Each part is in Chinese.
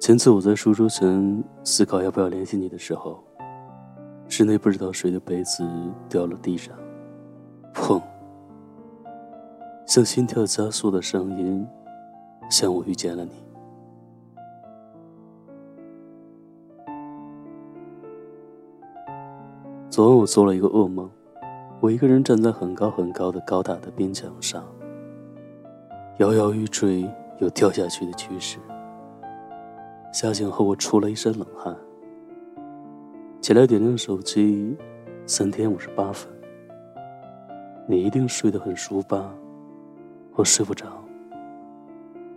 前次我在书桌前思考要不要联系你的时候，是那不知道谁的杯子掉了地上，砰！像心跳加速的声音，像我遇见了你。昨晚我做了一个噩梦，我一个人站在很高很高的高大的边墙上，摇摇欲坠又掉下去的趋势。吓醒后，我出了一身冷汗。起来点亮手机，三天五十八分。你一定睡得很熟吧？我睡不着，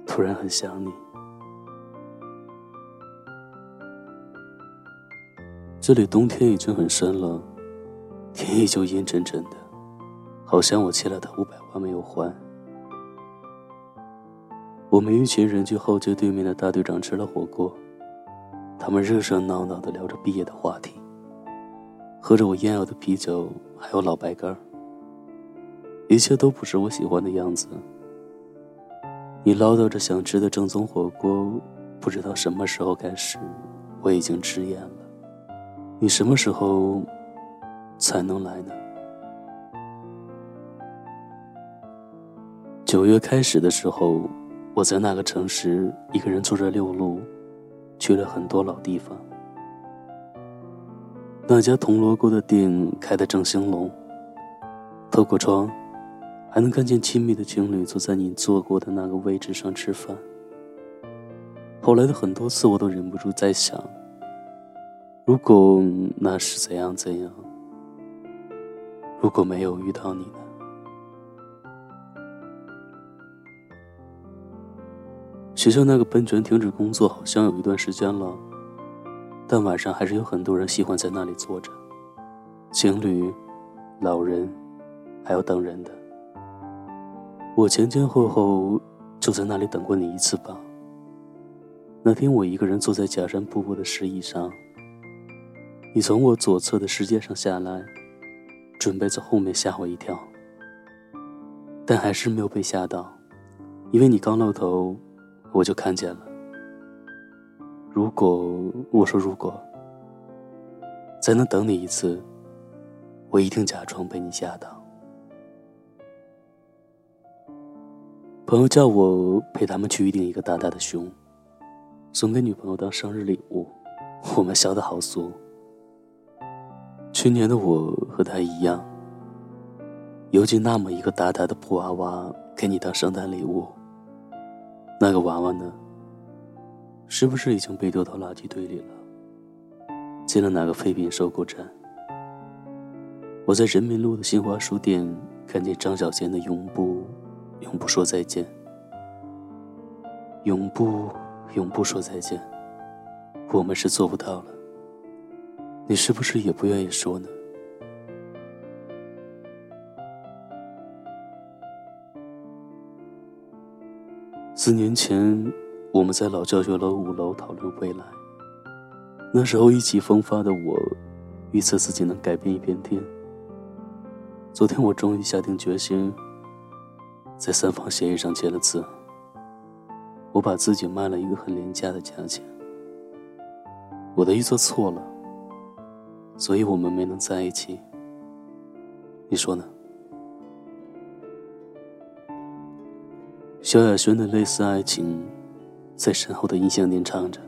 突然很想你。这里冬天已经很深了，天依旧阴沉沉的，好像我欠了他五百万没有还。我们一群人去后街对面的大队长吃了火锅，他们热热闹闹的聊着毕业的话题，喝着我烟熬的啤酒，还有老白干一切都不是我喜欢的样子。你唠叨着想吃的正宗火锅，不知道什么时候开始，我已经吃厌了。你什么时候才能来呢？九月开始的时候。我在那个城市一个人坐着六路，去了很多老地方。那家铜锣锅的店开得正兴隆，透过窗，还能看见亲密的情侣坐在你坐过的那个位置上吃饭。后来的很多次，我都忍不住在想：如果那是怎样怎样，如果没有遇到你呢？学校那个喷泉停止工作好像有一段时间了，但晚上还是有很多人喜欢在那里坐着，情侣、老人，还有等人的。我前前后后就在那里等过你一次吧。那天我一个人坐在假山瀑布的石椅上，你从我左侧的石阶上下来，准备在后面吓我一跳，但还是没有被吓到，因为你刚露头。我就看见了。如果我说如果再能等你一次，我一定假装被你吓到。朋友叫我陪他们去预定一个大大的熊，送给女朋友当生日礼物。我们笑得好俗。去年的我和他一样，邮寄那么一个大大的布娃娃给你当圣诞礼物。那个娃娃呢？是不是已经被丢到垃圾堆里了？进了哪个废品收购站？我在人民路的新华书店看见张小娴的《永不，永不说再见》。永不，永不说再见。我们是做不到了。你是不是也不愿意说呢？四年前，我们在老教学楼五楼讨论未来。那时候意气风发的我，预测自己能改变一片天。昨天我终于下定决心，在三方协议上签了字。我把自己卖了一个很廉价的价钱。我的预测错了，所以我们没能在一起。你说呢？萧亚轩的类似爱情，在身后的音响里唱着。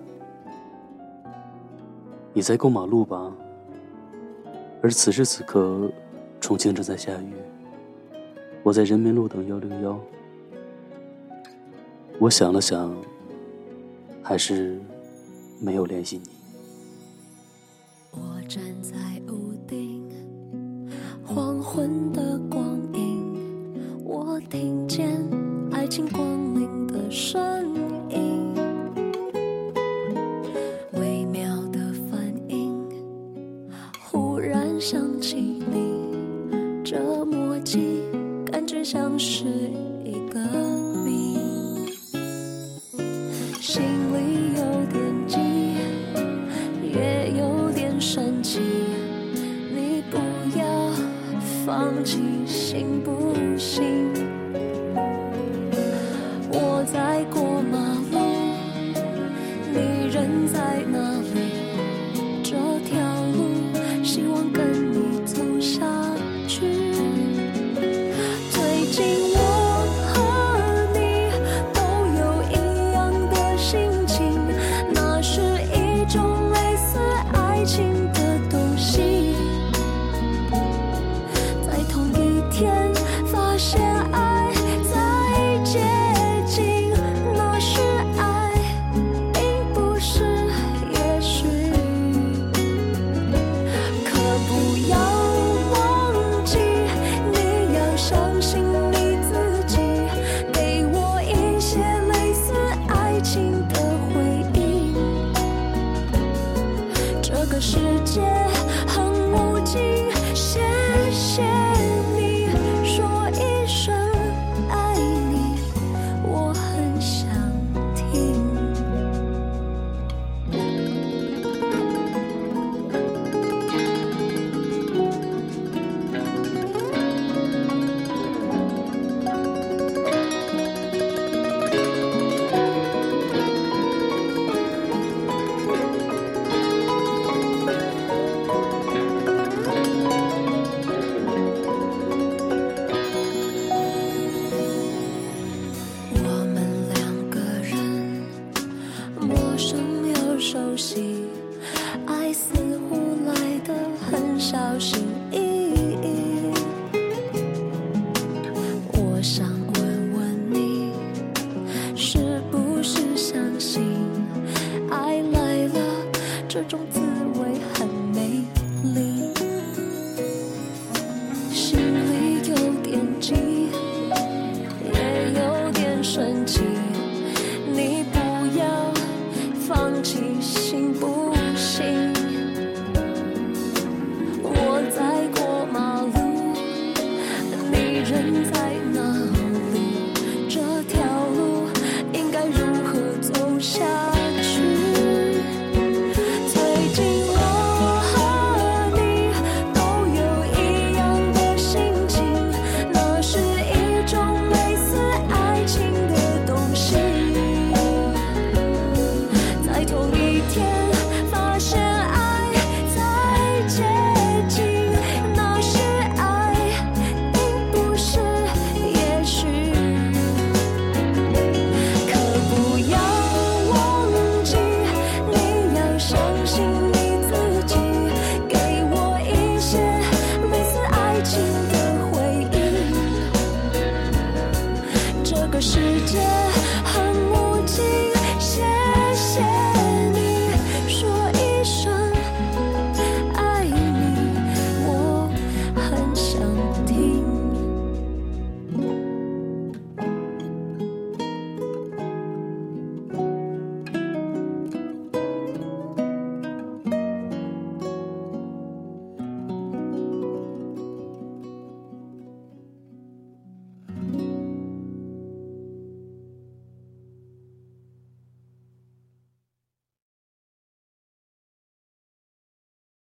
你在过马路吧？而此时此刻，重庆正在下雨。我在人民路等幺零幺。我想了想，还是没有联系你。我站在屋顶，黄昏的光影，我听见。爱情光临的声音，微妙的反应，忽然想起你，这默契感觉像是一个谜，心里有点急，也有点生气，你不要放弃，行不行？